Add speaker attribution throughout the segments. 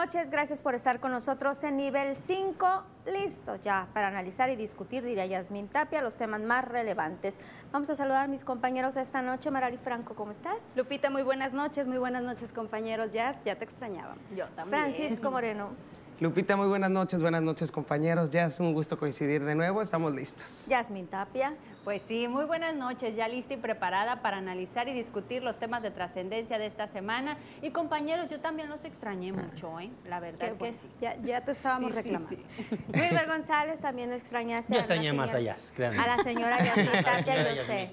Speaker 1: noches, gracias por estar con nosotros en nivel 5. Listo ya para analizar y discutir, diría Yasmin Tapia, los temas más relevantes. Vamos a saludar a mis compañeros esta noche. Marari Franco, ¿cómo estás?
Speaker 2: Lupita, muy buenas noches, muy buenas noches compañeros. Jazz, ya te extrañábamos.
Speaker 1: Yo también. Francisco Moreno.
Speaker 3: Lupita, muy buenas noches, buenas noches compañeros. Ya es un gusto coincidir de nuevo, estamos listos.
Speaker 1: Yasmin Tapia.
Speaker 4: Pues sí, muy buenas noches, ya lista y preparada para analizar y discutir los temas de trascendencia de esta semana. Y compañeros, yo también los extrañé ah. mucho, ¿eh? La verdad que sí.
Speaker 2: Ya, te estábamos reclamando. Sí,
Speaker 1: Wilber González también extrañaste.
Speaker 5: Yo extrañé más allá,
Speaker 1: A la señora Yasmin Tapia, yo sé.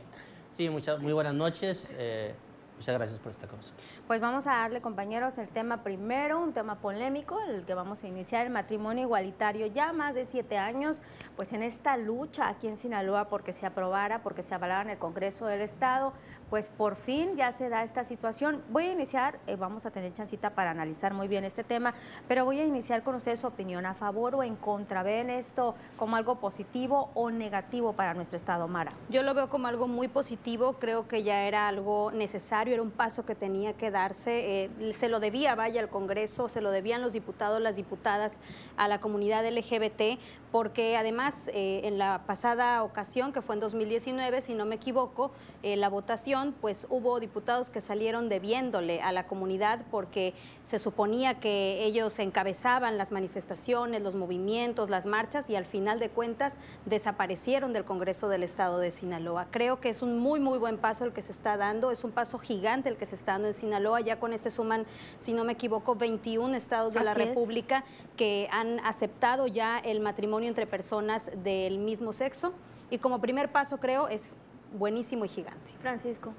Speaker 5: Sí, muchas, muy buenas noches. Eh, Muchas gracias por estar con nosotros.
Speaker 1: Pues vamos a darle, compañeros, el tema primero, un tema polémico, el que vamos a iniciar, el matrimonio igualitario. Ya más de siete años, pues en esta lucha aquí en Sinaloa porque se aprobara, porque se avalara en el Congreso del Estado, pues por fin ya se da esta situación. Voy a iniciar, eh, vamos a tener chancita para analizar muy bien este tema, pero voy a iniciar con ustedes su opinión a favor o en contra. ¿Ven esto como algo positivo o negativo para nuestro Estado, Mara?
Speaker 2: Yo lo veo como algo muy positivo, creo que ya era algo necesario, era un paso que tenía que darse, eh, se lo debía, vaya, al Congreso, se lo debían los diputados, las diputadas a la comunidad LGBT, porque además eh, en la pasada ocasión, que fue en 2019, si no me equivoco, la votación pues hubo diputados que salieron debiéndole a la comunidad porque se suponía que ellos encabezaban las manifestaciones, los movimientos, las marchas y al final de cuentas desaparecieron del Congreso del Estado de Sinaloa. Creo que es un muy, muy buen paso el que se está dando, es un paso gigante el que se está dando en Sinaloa. Ya con este suman, si no me equivoco, 21 estados de la República que han aceptado ya el matrimonio entre personas del mismo sexo. Y como primer paso creo es buenísimo y gigante.
Speaker 1: Francisco.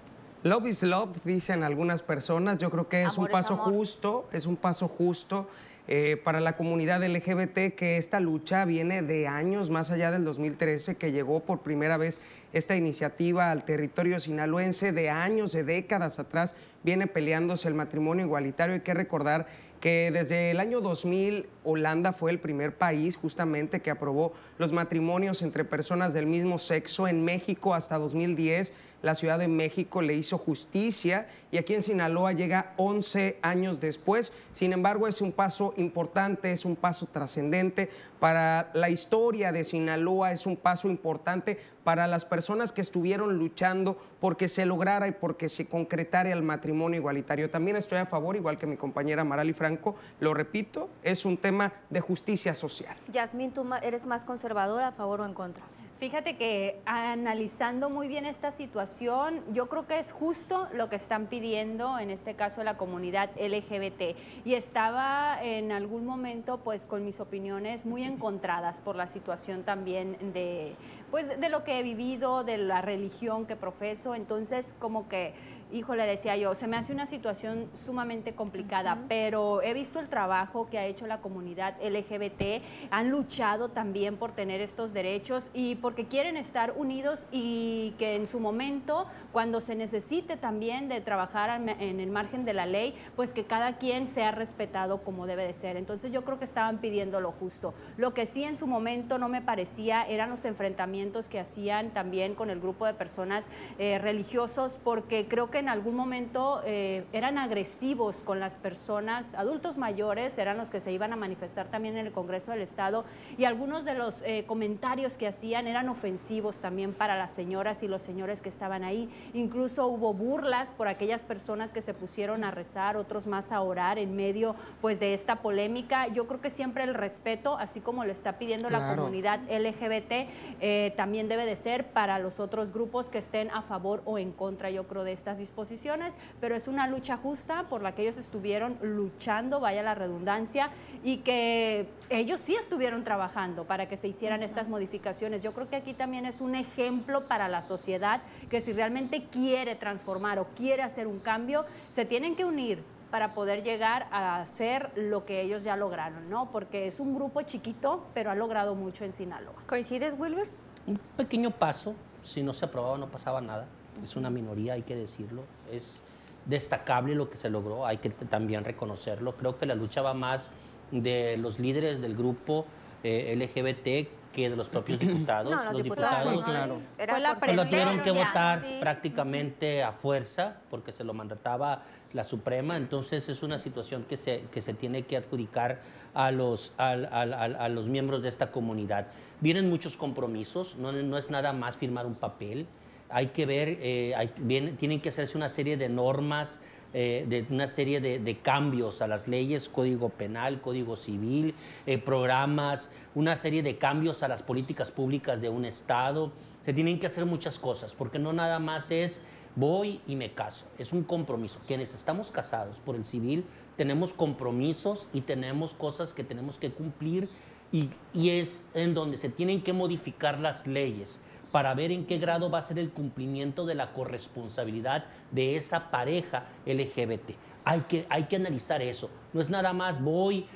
Speaker 3: Love is love, dicen algunas personas. Yo creo que es un paso justo, es un paso justo eh, para la comunidad LGBT que esta lucha viene de años, más allá del 2013, que llegó por primera vez esta iniciativa al territorio sinaloense, de años, de décadas atrás, viene peleándose el matrimonio igualitario. Hay que recordar que desde el año 2000 Holanda fue el primer país justamente que aprobó los matrimonios entre personas del mismo sexo. En México hasta 2010 la Ciudad de México le hizo justicia y aquí en Sinaloa llega 11 años después. Sin embargo, es un paso importante, es un paso trascendente para la historia de Sinaloa, es un paso importante para las personas que estuvieron luchando porque se lograra y porque se concretara el matrimonio igualitario. También estoy a favor, igual que mi compañera Marali Franco, lo repito, es un tema de justicia social.
Speaker 1: Yasmín, ¿tú eres más conservadora, a favor o en contra?
Speaker 4: Fíjate que analizando muy bien esta situación, yo creo que es justo lo que están pidiendo, en este caso la comunidad LGBT. Y estaba en algún momento pues con mis opiniones muy encontradas por la situación también de, pues, de lo que he vivido, de la religión que profeso. Entonces como que híjole, decía yo, se me hace una situación sumamente complicada, pero he visto el trabajo que ha hecho la comunidad LGBT, han luchado también por tener estos derechos y porque quieren estar unidos y que en su momento, cuando se necesite también de trabajar en el margen de la ley, pues que cada quien sea respetado como debe de ser. Entonces yo creo que estaban pidiendo lo justo. Lo que sí en su momento no me parecía eran los enfrentamientos que hacían también con el grupo de personas eh, religiosos, porque creo que en algún momento eh, eran agresivos con las personas, adultos mayores eran los que se iban a manifestar también en el Congreso del Estado y algunos de los eh, comentarios que hacían eran ofensivos también para las señoras y los señores que estaban ahí. Incluso hubo burlas por aquellas personas que se pusieron a rezar, otros más a orar en medio pues de esta polémica. Yo creo que siempre el respeto, así como lo está pidiendo la comunidad LGBT, eh, también debe de ser para los otros grupos que estén a favor o en contra, yo creo, de estas posiciones, pero es una lucha justa por la que ellos estuvieron luchando, vaya la redundancia, y que ellos sí estuvieron trabajando para que se hicieran estas modificaciones. Yo creo que aquí también es un ejemplo para la sociedad que si realmente quiere transformar o quiere hacer un cambio, se tienen que unir para poder llegar a hacer lo que ellos ya lograron, ¿no? Porque es un grupo chiquito, pero ha logrado mucho en Sinaloa.
Speaker 1: ¿Coincides, Wilber?
Speaker 5: Un pequeño paso, si no se aprobaba no pasaba nada es una minoría, hay que decirlo. Es destacable lo que se logró, hay que también reconocerlo. Creo que la lucha va más de los líderes del grupo eh, LGBT que de los propios diputados.
Speaker 1: No, los, diputados,
Speaker 3: claro.
Speaker 5: Fue la lo tuvieron que votar prácticamente a fuerza porque se lo mandataba la Suprema, entonces es una situación que se, que se tiene que adjudicar a los, a, a, los miembros de esta comunidad. Vienen muchos compromisos, no, no es nada más firmar un papel, hay que ver, eh, tienen que hacerse una serie de normas, eh, de una serie de, cambios a las leyes, código penal, código civil, eh, programas, una serie de cambios a las políticas públicas de un Estado. Se tienen que hacer muchas cosas, porque no nada más es voy y me caso, es un compromiso. Quienes estamos casados por el civil tenemos compromisos y tenemos cosas que tenemos que cumplir y es en donde se tienen que modificar las leyes para ver en qué grado va a ser el cumplimiento de la corresponsabilidad de esa pareja LGBT. Hay que, hay que analizar eso. No es nada más voy,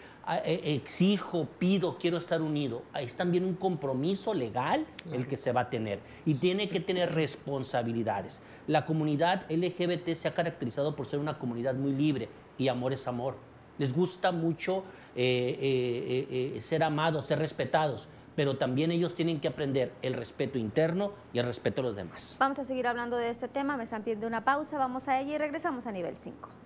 Speaker 5: e, exijo, pido, quiero estar unido. Es también un compromiso legal el que se va a tener y tiene que tener responsabilidades. La comunidad LGBT se ha caracterizado por ser una comunidad muy libre y amor es amor. Les gusta mucho eh, eh, eh, ser amados, ser respetados pero también ellos tienen que aprender el respeto interno y el respeto a los demás.
Speaker 1: Vamos a seguir hablando de este tema, me están pidiendo una pausa, vamos a ella y regresamos a nivel 5.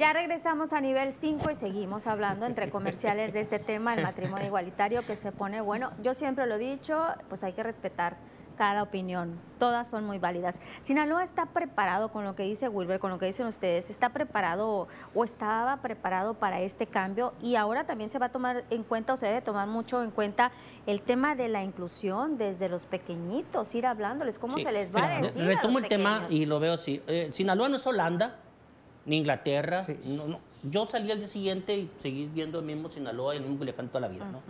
Speaker 1: Ya regresamos a nivel 5 y seguimos hablando entre comerciales de este tema, el matrimonio igualitario que se pone, bueno, yo siempre lo he dicho, pues hay que respetar cada opinión, todas son muy válidas. Sinaloa está preparado con lo que dice Wilber, con lo que dicen ustedes, está preparado o estaba preparado para este cambio y ahora también se va a tomar en cuenta o se debe tomar mucho en cuenta el tema de la inclusión desde los pequeñitos, ir hablándoles, cómo se les va a decir.
Speaker 5: Retomo el tema y lo veo así. Eh, Sinaloa no es Holanda, ni Inglaterra. Yo salí al día siguiente y seguí viendo el mismo Sinaloa y el mismo Culiacán toda la vida. ¿no?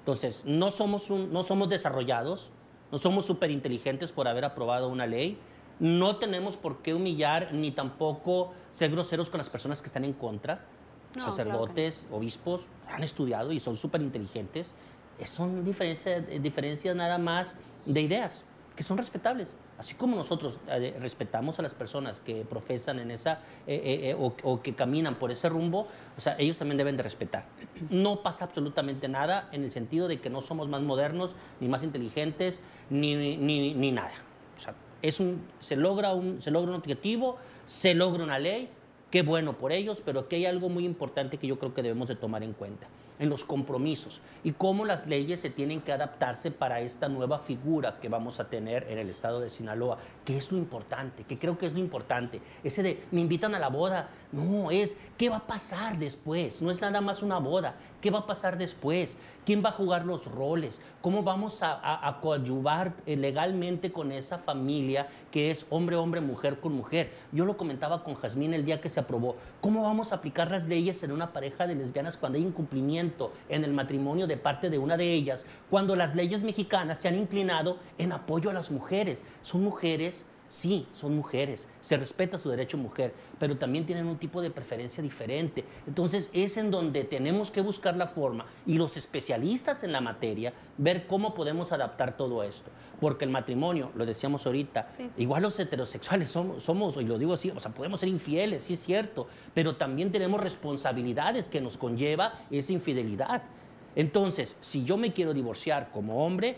Speaker 5: Entonces, no somos, no somos desarrollados, no somos súper inteligentes por haber aprobado una ley. No tenemos por qué humillar ni tampoco ser groseros con las personas que están en contra. Sacerdotes, obispos han estudiado y son súper inteligentes. Son diferencias, diferencias nada más de ideas que son respetables. Así como nosotros eh, respetamos a las personas que profesan en esa eh, eh, o, que caminan por ese rumbo, o sea, ellos también deben de respetar. No pasa absolutamente nada en el sentido de que no somos más modernos, ni más inteligentes, ni, ni, ni nada. O sea, es un, se, logra un, se logra un objetivo, se logra una ley, qué bueno por ellos, pero aquí hay algo muy importante que yo creo que debemos de tomar en cuenta en los compromisos y cómo las leyes se tienen que adaptarse para esta nueva figura que vamos a tener en el estado de Sinaloa, que es lo importante, que creo que es lo importante. Ese de me invitan a la boda, no, es qué va a pasar después, no es nada más una boda, qué va a pasar después, quién va a jugar los roles, cómo vamos a, a coadyuvar eh, legalmente con esa familia que es hombre, hombre, mujer con mujer. Yo lo comentaba con Jazmín el día que se aprobó, cómo vamos a aplicar las leyes en una pareja de lesbianas cuando hay incumplimiento en el matrimonio de parte de una de ellas, cuando las leyes mexicanas se han inclinado en apoyo a las mujeres. Son mujeres Sí, son mujeres, se respeta su derecho mujer, pero también tienen un tipo de preferencia diferente. Entonces es en donde tenemos que buscar la forma y los especialistas en la materia ver cómo podemos adaptar todo esto. Porque el matrimonio, lo decíamos ahorita, igual los heterosexuales somos, somos, y lo digo así, o sea, podemos ser infieles, sí es cierto, pero también tenemos responsabilidades que nos conlleva esa infidelidad. Entonces, si yo me quiero divorciar como hombre,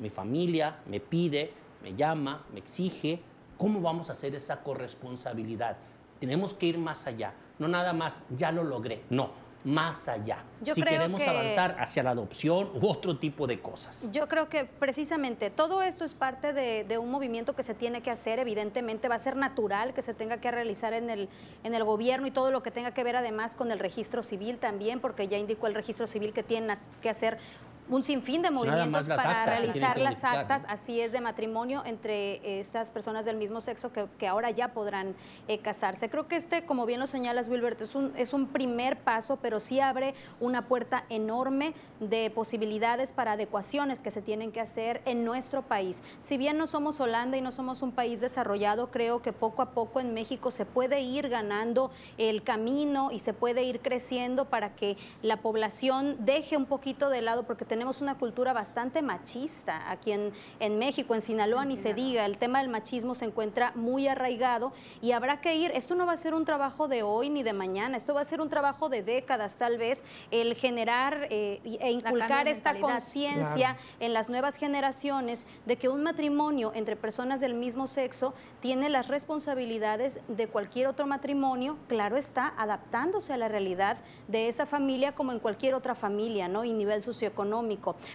Speaker 5: mi familia me pide, me llama, me exige, ¿Cómo vamos a hacer esa corresponsabilidad? Tenemos que ir más allá, no nada más, ya lo logré, no, más allá. si queremos avanzar hacia la adopción u otro tipo de cosas.
Speaker 2: Yo creo que precisamente todo esto es parte de, un movimiento que se tiene que hacer, evidentemente va a ser natural que se tenga que realizar en el, en el gobierno y todo lo que tenga que ver además con el registro civil también, porque ya indicó el registro civil que tiene que hacer un sinfín de movimientos para realizar las actas, así es, de matrimonio entre estas personas del mismo sexo que, ahora ya podrán eh, casarse. Creo que este, como bien lo señalas, Wilbert, es un, es un primer paso, pero sí abre una puerta enorme de posibilidades para adecuaciones que se tienen que hacer en nuestro país. Si bien no somos Holanda y no somos un país desarrollado, creo que poco a poco en México se puede ir ganando el camino y se puede ir creciendo para que la población deje un poquito de lado, porque tenemos una cultura bastante machista aquí en, en México, en Sinaloa ni se diga, el tema del machismo se encuentra muy arraigado y habrá que ir, esto no va a ser un trabajo de hoy ni de mañana, esto va a ser un trabajo de décadas tal vez, el generar eh, e inculcar esta conciencia en las nuevas generaciones de que un matrimonio entre personas del mismo sexo tiene las responsabilidades de cualquier otro matrimonio, claro está, adaptándose a la realidad de esa familia como en cualquier otra familia, ¿no? Y nivel socioeconómico.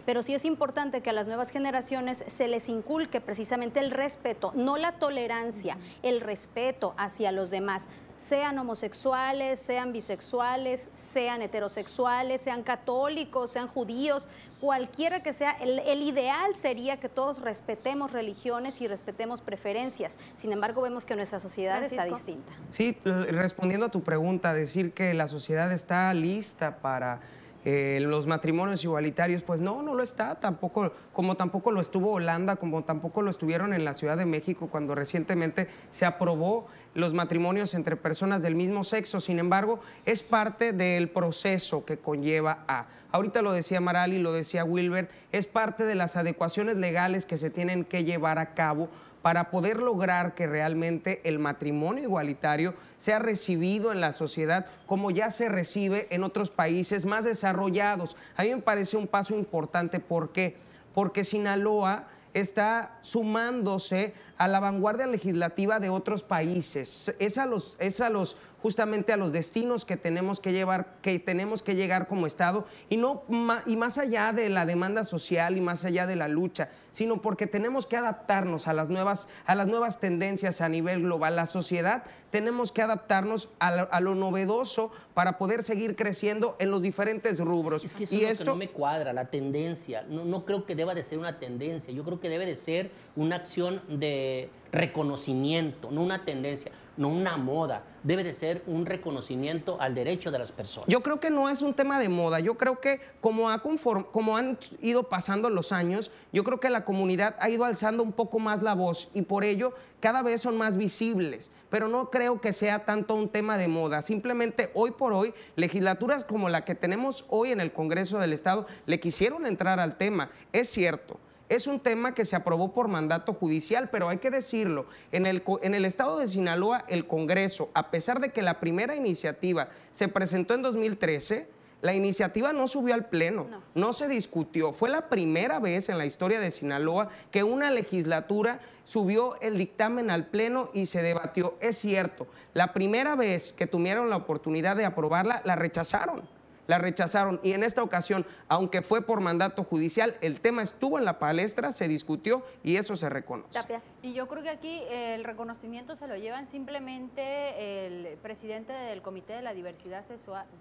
Speaker 2: Pero sí es importante que a las nuevas generaciones se les inculque precisamente el respeto, no la tolerancia, el respeto hacia los demás sean homosexuales, sean bisexuales, sean heterosexuales, sean católicos, sean judíos, cualquiera que sea, el, ideal sería que todos respetemos religiones y respetemos preferencias. Sin embargo, vemos que nuestra sociedad está distinta.
Speaker 3: Sí, respondiendo a tu pregunta, decir que la sociedad está lista para eh, los matrimonios igualitarios, pues no, no lo está, tampoco, como tampoco lo estuvo Holanda, como tampoco lo estuvieron en la Ciudad de México cuando recientemente se aprobó los matrimonios entre personas del mismo sexo. Sin embargo, es parte del proceso que conlleva a. Ahorita lo decía Marali, lo decía Wilbert, es parte de las adecuaciones legales que se tienen que llevar a cabo para poder lograr que realmente el matrimonio igualitario sea recibido en la sociedad como ya se recibe en otros países más desarrollados. A mí me parece un paso importante. ¿Por qué? Porque Sinaloa está sumándose a la vanguardia legislativa de otros países. Es a los, es a los justamente a los destinos que tenemos que llevar, que tenemos que llegar como Estado, y no y más allá de la demanda social y más allá de la lucha, sino porque tenemos que adaptarnos a las nuevas, a las nuevas tendencias a nivel global. La sociedad tenemos que adaptarnos a lo, novedoso para poder seguir creciendo en los diferentes rubros.
Speaker 5: Es, que eso y esto que no me cuadra, la tendencia. No, no creo que deba de ser una tendencia, yo creo que debe de ser una acción de reconocimiento, no una tendencia no una moda. Debe de ser un reconocimiento al derecho de las personas.
Speaker 3: Yo creo que no es un tema de moda. Yo creo que como, ha como han ido pasando los años, yo creo que la comunidad ha ido alzando un poco más la voz y por ello cada vez son más visibles. Pero no creo que sea tanto un tema de moda. Simplemente hoy por hoy, legislaturas como la que tenemos hoy en el Congreso del Estado le quisieron entrar al tema. Es cierto es un tema que se aprobó por mandato judicial, pero hay que decirlo, en el, en el estado de Sinaloa, el Congreso, a pesar de que la primera iniciativa se presentó en 2013, la iniciativa no subió al Pleno, no. no. se discutió. Fue la primera vez en la historia de Sinaloa que una legislatura subió el dictamen al Pleno y se debatió. Es cierto, la primera vez que tuvieron la oportunidad de aprobarla, la rechazaron la rechazaron. Y en esta ocasión, aunque fue por mandato judicial, el tema estuvo en la palestra, se discutió y eso se reconoce.
Speaker 4: Y yo creo que aquí el reconocimiento se lo llevan simplemente el presidente del Comité de la Diversidad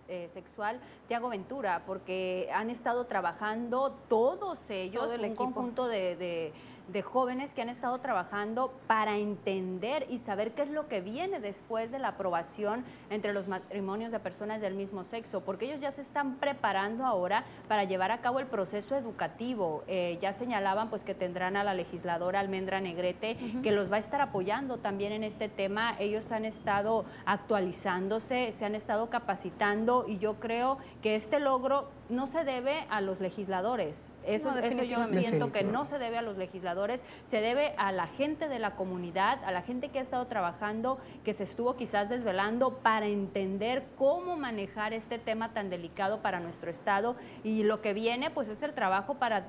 Speaker 4: eh, Sexual, Tiago Ventura, porque han estado trabajando todos ellos, en un conjunto de de jóvenes que han estado trabajando para entender y saber qué es lo que viene después de la aprobación entre los matrimonios de personas del mismo sexo, porque ellos ya se están preparando ahora para llevar a cabo el proceso educativo. Eh, ya señalaban pues que tendrán a la legisladora Almendra Negrete que los va a estar apoyando también en este tema. Ellos han estado actualizándose, se han estado capacitando y yo creo que este logro no se debe a los legisladores. Eso, eso yo siento que no se debe a los legisladores se debe a la gente de la comunidad, a la gente que ha estado trabajando, que se estuvo quizás desvelando para entender cómo manejar este tema tan delicado para nuestro Estado. Y lo que viene, pues es el trabajo para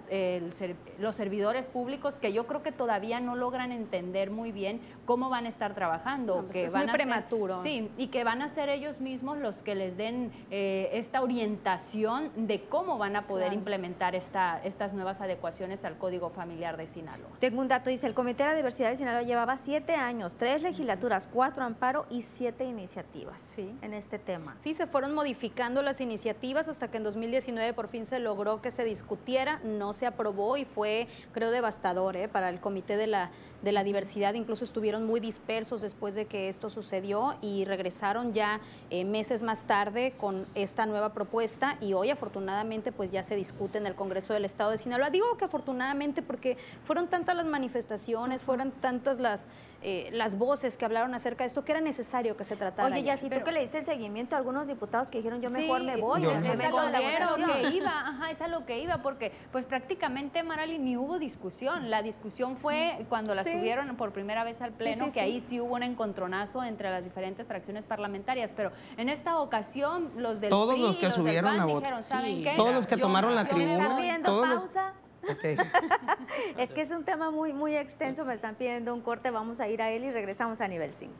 Speaker 4: los servidores públicos que yo creo que todavía no logran entender muy bien cómo van a estar trabajando.
Speaker 2: Pues
Speaker 4: que
Speaker 2: es muy prematuro.
Speaker 4: sí, y que van a ser ellos mismos los que les den eh, esta orientación de cómo van a poder implementar esta, estas nuevas adecuaciones al Código Familiar de Sinaloa.
Speaker 1: Tengo un dato, dice, el Comité de la Diversidad de Sinaloa llevaba siete años, tres legislaturas, cuatro amparo y siete iniciativas en este tema.
Speaker 2: Sí, se fueron modificando las iniciativas hasta que en 2019 por fin se logró que se discutiera, no se aprobó y fue, creo, devastador ¿eh? para el Comité de la, de la Diversidad. Incluso estuvieron muy dispersos después de que esto sucedió y regresaron ya eh, meses más tarde con esta nueva propuesta y hoy afortunadamente pues ya se discute en el Congreso del Estado de Sinaloa. Digo que afortunadamente porque fueron tantas las manifestaciones, fueron tantas las eh, las voces que hablaron acerca de esto, que era necesario que se tratara.
Speaker 1: Oye, ya si tú que le diste seguimiento a algunos diputados que dijeron yo mejor me voy.
Speaker 4: es a lo que iba, ajá, es a lo que iba, porque pues prácticamente Marali ni hubo discusión. La discusión fue cuando la subieron por primera vez al Pleno, que ahí sí hubo un encontronazo entre las diferentes fracciones parlamentarias, pero en esta ocasión los del
Speaker 3: Todos los que subieron a
Speaker 4: dijeron, ¿saben qué?
Speaker 3: Todos los que tomaron la tribuna. Todos
Speaker 1: pausa? es que es un tema muy, muy extenso, me están pidiendo un corte, vamos a ir a él y regresamos a nivel 5.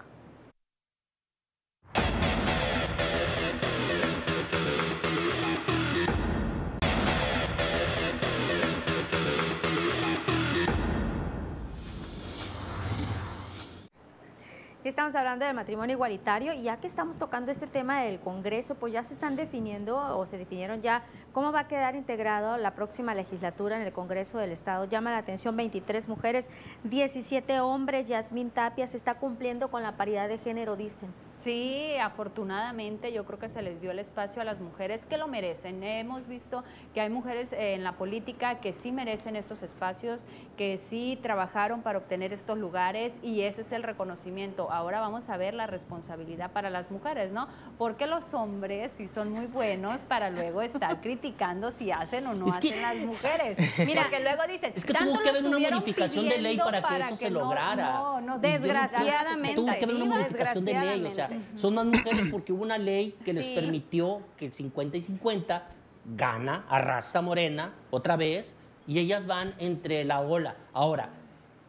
Speaker 1: Estamos hablando del matrimonio igualitario y ya que estamos tocando este tema del Congreso, pues ya se están definiendo o se definieron ya cómo va a quedar integrado la próxima legislatura en el Congreso del Estado. Llama la atención 23 mujeres, 17 hombres. Yasmín Tapia se está cumpliendo con la paridad de género, dicen.
Speaker 4: Sí, afortunadamente yo creo que se les dio el espacio a las mujeres que lo merecen. Hemos visto que hay mujeres eh, en la política que sí merecen estos espacios, que sí trabajaron para obtener estos lugares y ese es el reconocimiento. Ahora vamos a ver la responsabilidad para las mujeres, ¿no? Porque los hombres sí son muy buenos para luego estar criticando si hacen o no hacen las mujeres. Mira, que luego dicen,
Speaker 5: es que tuvo que haber una modificación de ley para que eso se lograra.
Speaker 2: No, no, desgraciadamente.
Speaker 5: Tuvo que haber una modificación de ley, o sea, son más mujeres porque hubo una ley que les permitió que el 50 y 50 gana a raza morena otra vez y ellas van entre la ola. Ahora,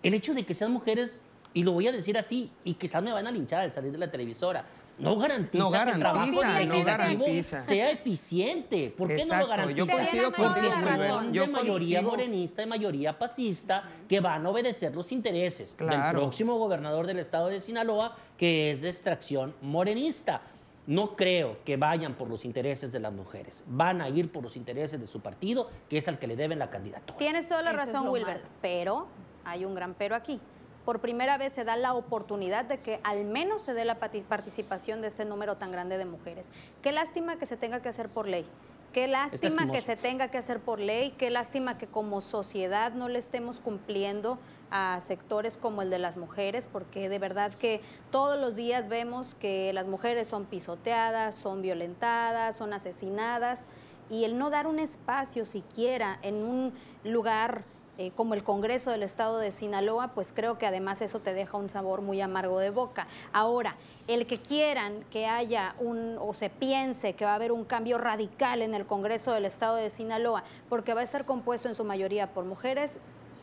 Speaker 5: el hecho de que sean mujeres, y lo voy a decir así, y quizás me van a linchar al salir de la televisora, no garantiza,
Speaker 3: no garantiza
Speaker 5: que el trabajo
Speaker 3: no garantiza.
Speaker 5: sea eficiente. ¿Por qué no lo garantiza?
Speaker 3: Yo coincido
Speaker 5: Porque son de mayoría morenista y mayoría pacista que van a obedecer los intereses del próximo gobernador del estado de Sinaloa, que es de extracción morenista. No creo que vayan por los intereses de las mujeres. Van a ir por los intereses de su partido, que es al que le deben la candidatura.
Speaker 2: Tienes toda la razón, Wilbert, pero hay un gran pero aquí por primera vez se da la oportunidad de que al menos se dé la participación de ese número tan grande de mujeres. Qué lástima que se tenga que hacer por ley. Qué lástima que se tenga que hacer por ley, qué lástima que como sociedad no le estemos cumpliendo a sectores como el de las mujeres, porque de verdad que todos los días vemos que las mujeres son pisoteadas, son violentadas, son asesinadas, y el no dar un espacio siquiera en un lugar eh, como el Congreso del Estado de Sinaloa, pues creo que además eso te deja un sabor muy amargo de boca. Ahora, el que quieran que haya un, o se piense que va a haber un cambio radical en el Congreso del Estado de Sinaloa, porque va a ser compuesto en su mayoría por mujeres,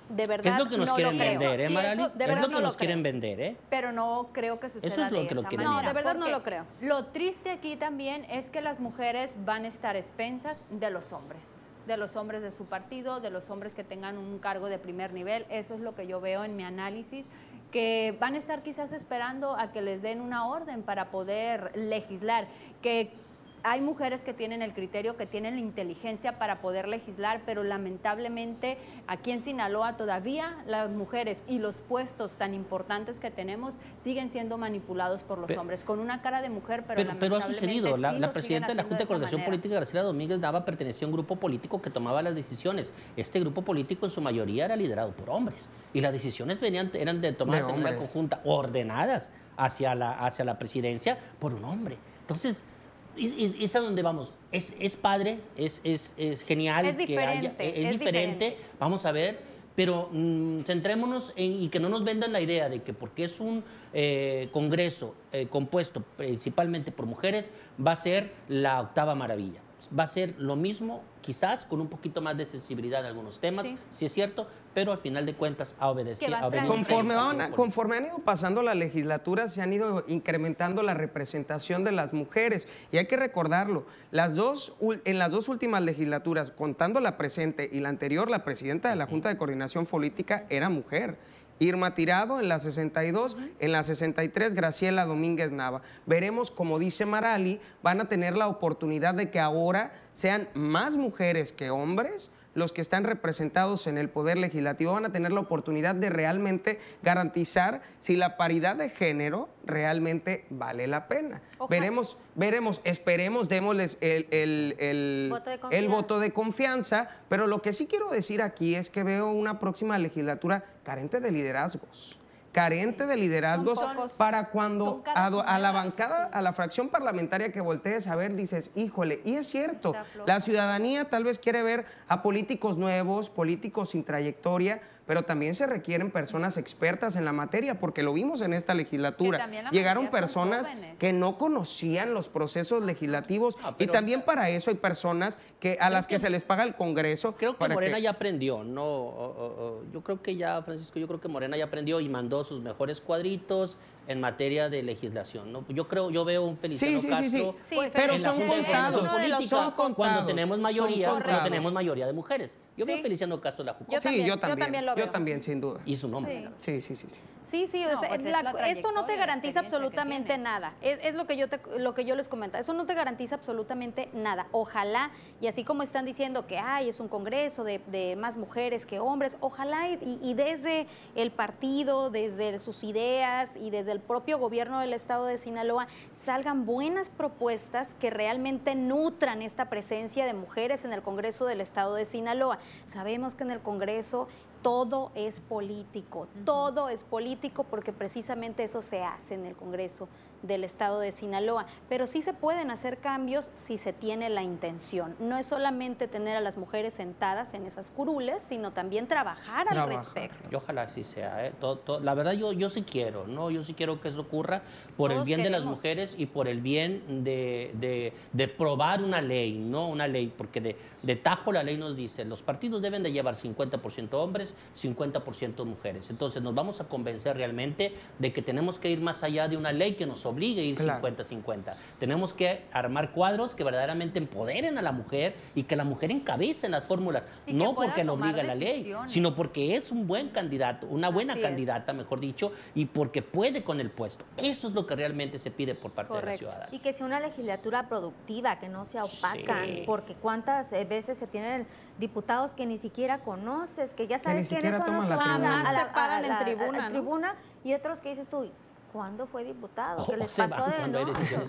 Speaker 2: de verdad
Speaker 5: es lo que nos quieren vender, ¿eh, Marali? es lo que nos quieren vender, ¿eh?
Speaker 4: Pero no creo que suceda
Speaker 5: Eso es lo que lo quieren
Speaker 2: No, de verdad no lo creo.
Speaker 4: Lo triste aquí también es que las mujeres van a estar expensas de los hombres de los hombres de su partido, de los hombres que tengan un cargo de primer nivel. Eso es lo que yo veo en mi análisis, que van a estar quizás esperando a que les den una orden para poder legislar, que hay mujeres que tienen el criterio, que tienen la inteligencia para poder legislar, pero lamentablemente aquí en Sinaloa todavía las mujeres y los puestos tan importantes que tenemos siguen siendo manipulados por los hombres, con una cara de mujer, pero,
Speaker 5: pero, pero ha sucedido. La, presidenta de la Junta de Coordinación Política, Graciela Domínguez Daba, pertenecía a un grupo político que tomaba las decisiones. Este grupo político en su mayoría era liderado por hombres y las decisiones venían, eran de tomadas de, de manera conjunta, ordenadas hacia la, hacia la presidencia por un hombre. Entonces, es, a donde vamos. Es, es padre, es, es, es genial.
Speaker 2: Es diferente.
Speaker 5: es, diferente. Vamos a ver. Pero mm, centrémonos en, y que no nos vendan la idea de que porque es un eh, congreso eh, compuesto principalmente por mujeres, va a ser la octava maravilla va a ser lo mismo, quizás con un poquito más de sensibilidad en algunos temas, sí, es cierto, pero al final de cuentas a obedecer.
Speaker 3: conforme, conforme han ido pasando la legislatura, se han ido incrementando la representación de las mujeres. Y hay que recordarlo, las dos, en las dos últimas legislaturas, contando la presente y la anterior, la presidenta de la Junta de Coordinación Política era mujer. Irma Tirado en la 62, en la 63 Graciela Domínguez Nava. Veremos, como dice Marali, van a tener la oportunidad de que ahora sean más mujeres que hombres los que están representados en el Poder Legislativo van a tener la oportunidad de realmente garantizar si la paridad de género realmente vale la pena. Veremos, veremos, esperemos, démosles el, el, el voto de confianza, pero lo que sí quiero decir aquí es que veo una próxima legislatura carente de liderazgos carente de liderazgos para cuando a, la bancada, a la fracción parlamentaria que voltees a ver, dices, híjole, y es cierto, la ciudadanía tal vez quiere ver a políticos nuevos, políticos sin trayectoria, pero también se requieren personas expertas en la materia, porque lo vimos en esta legislatura. Llegaron personas que no conocían los procesos legislativos ah, y también para eso hay personas que a las que, se les paga el Congreso.
Speaker 5: Creo que Morena ya aprendió, no, yo creo que ya, Francisco, yo creo que Morena ya aprendió y mandó sus mejores cuadritos, en materia de legislación. ¿no? Yo creo, yo veo un Feliciano
Speaker 3: sí,
Speaker 5: Castro
Speaker 3: sí, sí, pero son contados,
Speaker 5: cuando tenemos mayoría, cuando tenemos mayoría de mujeres. Yo veo Feliciano Castro la
Speaker 3: Jucosa. Sí, yo también, yo Yo también, sin duda.
Speaker 5: Y su nombre.
Speaker 3: Sí, sí, sí.
Speaker 2: Sí, sí, pues esto no te garantiza absolutamente nada. Es, es, lo, que yo te, lo que yo les comento. Eso no te garantiza absolutamente nada. Ojalá, y así como están diciendo que hay es un congreso de, de más mujeres que hombres, ojalá y, y desde el partido, desde sus ideas y desde el propio gobierno del estado de Sinaloa salgan buenas propuestas que realmente nutran esta presencia de mujeres en el Congreso del estado de Sinaloa. Sabemos que en el Congreso todo es político, todo es político porque precisamente eso se hace en el Congreso del estado de Sinaloa, pero sí se pueden hacer cambios si se tiene la intención. No es solamente tener a las mujeres sentadas en esas curules, sino también trabajar, al respecto.
Speaker 5: Yo ojalá así sea. ¿eh? la verdad yo, yo sí quiero, ¿no? Yo sí quiero que eso ocurra por el bien de las mujeres y por el bien de, de, probar una ley, ¿no? Una ley, porque de, de tajo la ley nos dice, los partidos deben de llevar 50% hombres, 50% mujeres. Entonces nos vamos a convencer realmente de que tenemos que ir más allá de una ley que nos obligue a ir 50-50. Tenemos que armar cuadros que verdaderamente empoderen a la mujer y que la mujer encabece en las fórmulas, no porque lo obliga la ley, sino porque es un buen candidato, una buena candidata, mejor dicho, y porque puede con el puesto. Eso es lo que realmente se pide por parte de la ciudadana.
Speaker 1: Y que sea una legislatura productiva, que no sea opaca, porque cuántas eh, veces se tienen diputados que ni siquiera conoces, que ya sabes quiénes son los que van
Speaker 2: a, la, en tribuna,
Speaker 1: tribuna, y otros que dices, uy, ¿Cuándo fue diputado? ¿Qué les pasó de no?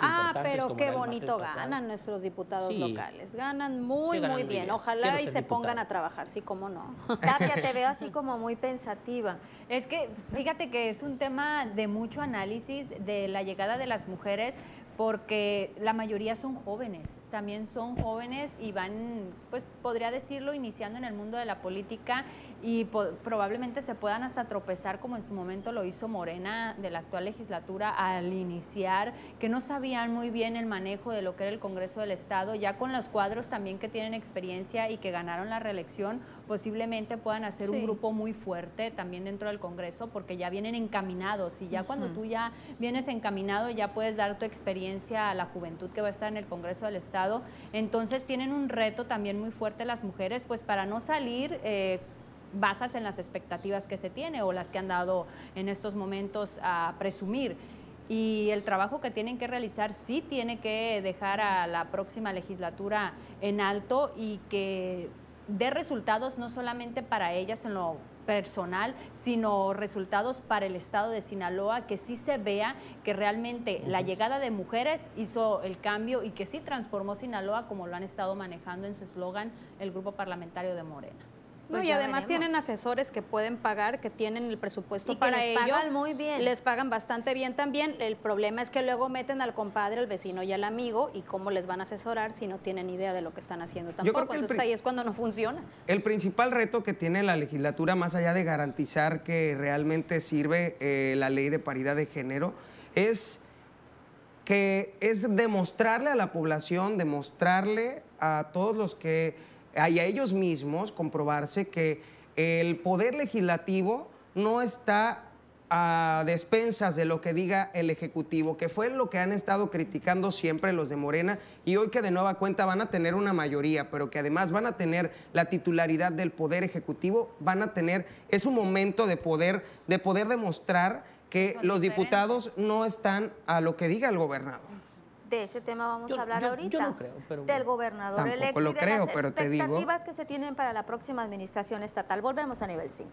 Speaker 2: Ah, pero qué bonito ganan nuestros diputados locales. Ganan muy, muy bien. Ojalá y se pongan a trabajar, sí, cómo no.
Speaker 1: Tatia, te veo así como muy pensativa.
Speaker 4: Es que fíjate que es un tema de mucho análisis de la llegada de las mujeres, porque la mayoría son jóvenes, también son jóvenes y van, pues podría decirlo, iniciando en el mundo de la política y probablemente se puedan hasta tropezar como en su momento lo hizo Morena de la actual legislatura al iniciar, que no sabían muy bien el manejo de lo que era el Congreso del Estado, ya con los cuadros también que tienen experiencia y que ganaron la reelección, posiblemente puedan hacer un grupo muy fuerte también dentro del Congreso porque ya vienen encaminados y ya cuando tú ya vienes encaminado ya puedes dar tu experiencia a la juventud que va a estar en el Congreso del Estado. Entonces tienen un reto también muy fuerte las mujeres pues para no salir... Eh, bajas en las expectativas que se tiene o las que han dado en estos momentos a presumir. Y el trabajo que tienen que realizar sí tiene que dejar a la próxima legislatura en alto y que dé resultados no solamente para ellas en lo personal, sino resultados para el estado de Sinaloa, que sí se vea que realmente la llegada de mujeres hizo el cambio y que sí transformó Sinaloa como lo han estado manejando en su eslogan el grupo parlamentario de Morena.
Speaker 2: Pues y además tienen asesores que pueden pagar, que tienen el presupuesto para les Pagan
Speaker 1: muy bien.
Speaker 2: Les pagan bastante bien también. El problema es que luego meten al compadre, al vecino y al amigo y cómo les van a asesorar si no tienen idea de lo que están haciendo tampoco. Entonces ahí es cuando no funciona.
Speaker 3: El principal reto que tiene la legislatura, más allá de garantizar que realmente sirve eh, la ley de paridad de género, es que es demostrarle a la población, demostrarle a todos los que y a ellos mismos comprobarse que el poder legislativo no está a despensas de lo que diga el Ejecutivo, que fue lo que han estado criticando siempre los de Morena y hoy que de nueva cuenta van a tener una mayoría, pero que además van a tener la titularidad del Poder Ejecutivo, van a tener, es un momento de poder, de poder demostrar que los diputados no están a lo que diga el gobernador
Speaker 1: de ese tema vamos a hablar ahorita.
Speaker 5: Yo no creo, pero...
Speaker 1: Del gobernador
Speaker 3: Tampoco
Speaker 1: electo
Speaker 3: lo
Speaker 1: y de
Speaker 3: creo,
Speaker 1: las
Speaker 3: pero te digo...
Speaker 1: expectativas que se tienen para la próxima administración estatal. Volvemos a nivel 5.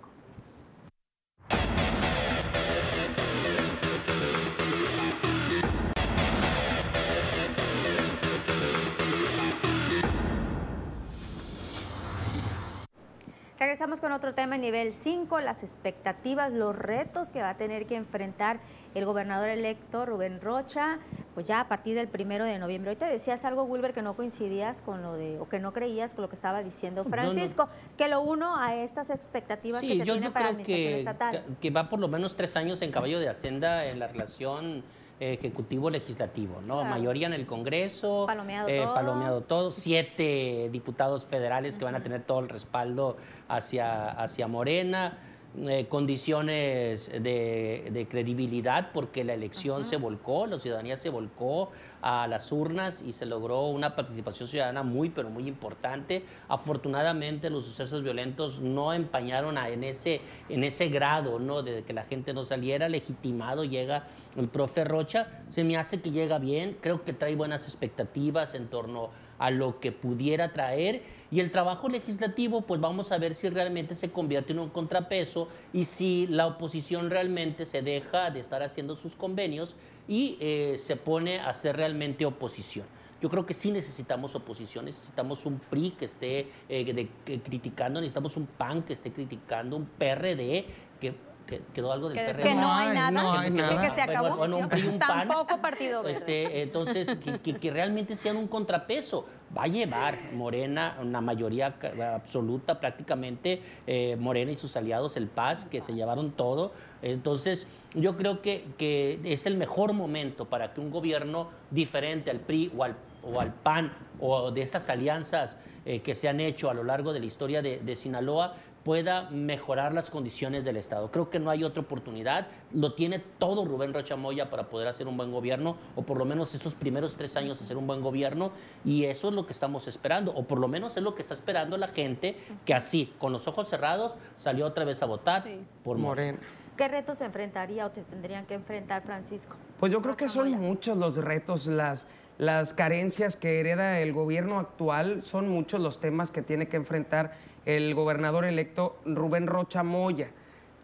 Speaker 1: Regresamos con otro tema, nivel 5, las expectativas, los retos que va a tener que enfrentar el gobernador electo Rubén Rocha, pues ya a partir del primero de noviembre. Hoy te decías algo, Wilber, que no coincidías con lo de, o que no creías con lo que estaba diciendo Francisco, que lo uno a estas expectativas que se tienen para la administración
Speaker 5: que,
Speaker 1: estatal.
Speaker 5: Que va por lo menos tres años en caballo de Hacienda en la relación ejecutivo-legislativo, ¿no? Mayoría en el Congreso,
Speaker 1: palomeado,
Speaker 5: eh,
Speaker 1: todo.
Speaker 5: palomeado todo, siete diputados federales que van a tener todo el respaldo hacia, hacia Morena. Eh, condiciones de, de, credibilidad porque la elección se volcó, la ciudadanía se volcó a las urnas y se logró una participación ciudadana muy, pero muy importante. Afortunadamente los sucesos violentos no empañaron a, en, ese, en ese grado ¿no? de que la gente no saliera, legitimado llega el profe Rocha, se me hace que llega bien, creo que trae buenas expectativas en torno a lo que pudiera traer y el trabajo legislativo, pues vamos a ver si realmente se convierte en un contrapeso y si la oposición realmente se deja de estar haciendo sus convenios y eh, se pone a hacer realmente oposición. Yo creo que sí necesitamos oposición, necesitamos un PRI que esté eh, criticando, necesitamos un PAN que esté criticando, un PRD que que quedó algo del
Speaker 2: que,
Speaker 5: PRD.
Speaker 2: Que no hay nada,
Speaker 3: no hay
Speaker 2: que,
Speaker 3: nada.
Speaker 2: que, se acabó.
Speaker 5: Bueno, un, PRI, un PAN,
Speaker 2: Tampoco partido verde.
Speaker 5: Este, entonces, que, que, que, realmente sean un contrapeso. Va a llevar Morena, una mayoría absoluta prácticamente, eh, Morena y sus aliados, el PAS, que se llevaron todo. Entonces, yo creo que, que es el mejor momento para que un gobierno diferente al PRI o al, o al PAN o de estas alianzas eh, que se han hecho a lo largo de la historia de, de Sinaloa pueda mejorar las condiciones del Estado. Creo que no hay otra oportunidad. Lo tiene todo Rubén Rocha Moya para poder hacer un buen gobierno, o por lo menos estos primeros tres años hacer un buen gobierno, y eso es lo que estamos esperando, o por lo menos es lo que está esperando la gente que así, con los ojos cerrados, salió otra vez a votar
Speaker 2: Sí.
Speaker 5: por Morena.
Speaker 3: Morena.
Speaker 1: ¿Qué retos se enfrentaría o te tendrían que enfrentar, Francisco?
Speaker 3: Pues yo creo que son muchos los retos, las, las carencias que hereda el gobierno actual, son muchos los temas que tiene que enfrentar el gobernador electo Rubén Rocha Moya.